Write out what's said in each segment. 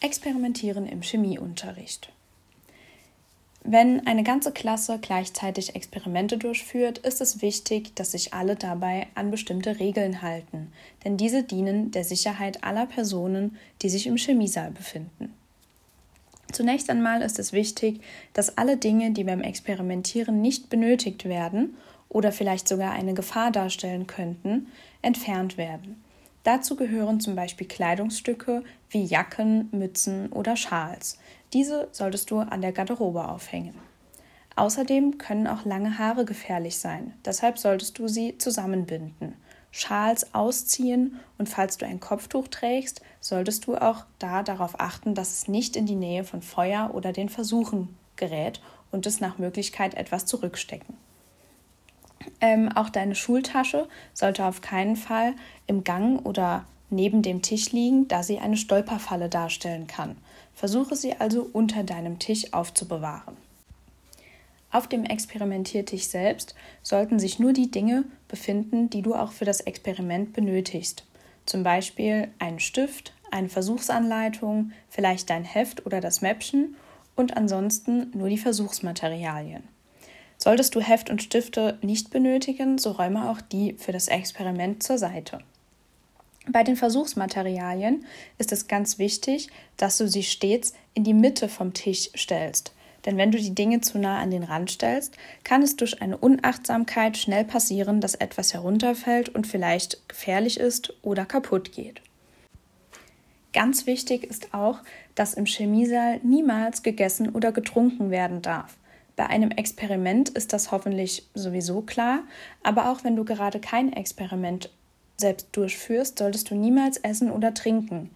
Experimentieren im Chemieunterricht. Wenn eine ganze Klasse gleichzeitig Experimente durchführt, ist es wichtig, dass sich alle dabei an bestimmte Regeln halten, denn diese dienen der Sicherheit aller Personen, die sich im Chemiesaal befinden. Zunächst einmal ist es wichtig, dass alle Dinge, die beim Experimentieren nicht benötigt werden oder vielleicht sogar eine Gefahr darstellen könnten, entfernt werden. Dazu gehören zum Beispiel Kleidungsstücke wie Jacken, Mützen oder Schals. Diese solltest du an der Garderobe aufhängen. Außerdem können auch lange Haare gefährlich sein, deshalb solltest du sie zusammenbinden. Schals ausziehen und falls du ein Kopftuch trägst, solltest du auch da darauf achten, dass es nicht in die Nähe von Feuer oder den Versuchen gerät und es nach Möglichkeit etwas zurückstecken. Ähm, auch deine Schultasche sollte auf keinen Fall im Gang oder neben dem Tisch liegen, da sie eine Stolperfalle darstellen kann. Versuche sie also unter deinem Tisch aufzubewahren. Auf dem Experimentiertisch selbst sollten sich nur die Dinge befinden, die du auch für das Experiment benötigst. Zum Beispiel ein Stift, eine Versuchsanleitung, vielleicht dein Heft oder das Mäppchen und ansonsten nur die Versuchsmaterialien. Solltest du Heft und Stifte nicht benötigen, so räume auch die für das Experiment zur Seite. Bei den Versuchsmaterialien ist es ganz wichtig, dass du sie stets in die Mitte vom Tisch stellst. Denn wenn du die Dinge zu nah an den Rand stellst, kann es durch eine Unachtsamkeit schnell passieren, dass etwas herunterfällt und vielleicht gefährlich ist oder kaputt geht. Ganz wichtig ist auch, dass im Chemiesaal niemals gegessen oder getrunken werden darf. Bei einem Experiment ist das hoffentlich sowieso klar, aber auch wenn du gerade kein Experiment selbst durchführst, solltest du niemals essen oder trinken,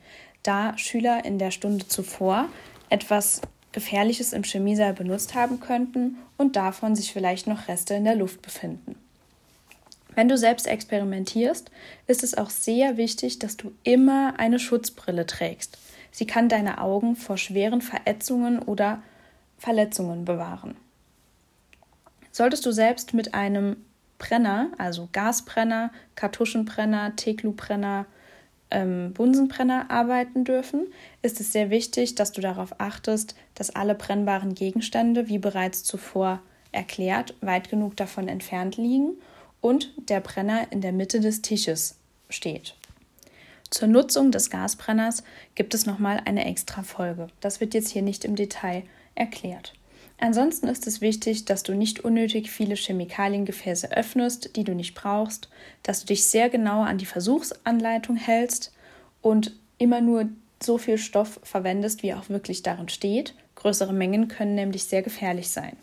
da Schüler in der Stunde zuvor etwas Gefährliches im Chemiesaal benutzt haben könnten und davon sich vielleicht noch Reste in der Luft befinden. Wenn du selbst experimentierst, ist es auch sehr wichtig, dass du immer eine Schutzbrille trägst. Sie kann deine Augen vor schweren Verätzungen oder Verletzungen bewahren. Solltest du selbst mit einem Brenner, also Gasbrenner, Kartuschenbrenner, Teglubrenner, ähm, Bunsenbrenner arbeiten dürfen, ist es sehr wichtig, dass du darauf achtest, dass alle brennbaren Gegenstände, wie bereits zuvor erklärt, weit genug davon entfernt liegen und der Brenner in der Mitte des Tisches steht. Zur Nutzung des Gasbrenners gibt es nochmal eine extra Folge. Das wird jetzt hier nicht im Detail erklärt. Ansonsten ist es wichtig, dass du nicht unnötig viele Chemikaliengefäße öffnest, die du nicht brauchst, dass du dich sehr genau an die Versuchsanleitung hältst und immer nur so viel Stoff verwendest, wie auch wirklich darin steht. Größere Mengen können nämlich sehr gefährlich sein.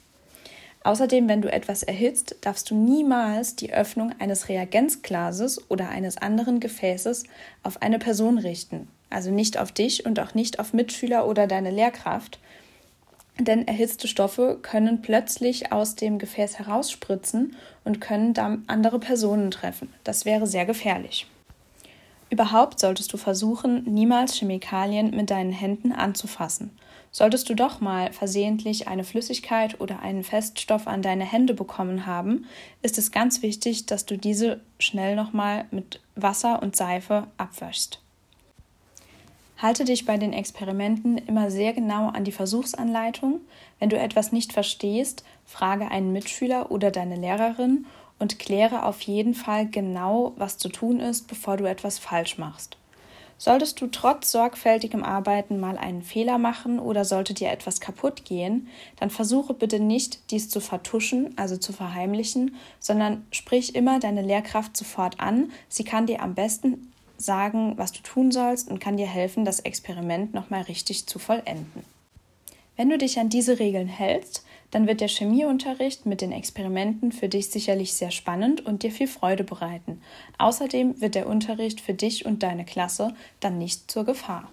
Außerdem, wenn du etwas erhitzt, darfst du niemals die Öffnung eines Reagenzglases oder eines anderen Gefäßes auf eine Person richten. Also nicht auf dich und auch nicht auf Mitschüler oder deine Lehrkraft, denn erhitzte Stoffe können plötzlich aus dem Gefäß herausspritzen und können dann andere Personen treffen. Das wäre sehr gefährlich. Überhaupt solltest du versuchen, niemals Chemikalien mit deinen Händen anzufassen. Solltest du doch mal versehentlich eine Flüssigkeit oder einen Feststoff an deine Hände bekommen haben, ist es ganz wichtig, dass du diese schnell nochmal mit Wasser und Seife abwäschst. Halte dich bei den Experimenten immer sehr genau an die Versuchsanleitung. Wenn du etwas nicht verstehst, frage einen Mitschüler oder deine Lehrerin und kläre auf jeden Fall genau, was zu tun ist, bevor du etwas falsch machst. Solltest du trotz sorgfältigem Arbeiten mal einen Fehler machen oder sollte dir etwas kaputt gehen, dann versuche bitte nicht, dies zu vertuschen, also zu verheimlichen, sondern sprich immer deine Lehrkraft sofort an. Sie kann dir am besten sagen, was du tun sollst und kann dir helfen, das Experiment nochmal richtig zu vollenden. Wenn du dich an diese Regeln hältst, dann wird der Chemieunterricht mit den Experimenten für dich sicherlich sehr spannend und dir viel Freude bereiten. Außerdem wird der Unterricht für dich und deine Klasse dann nicht zur Gefahr.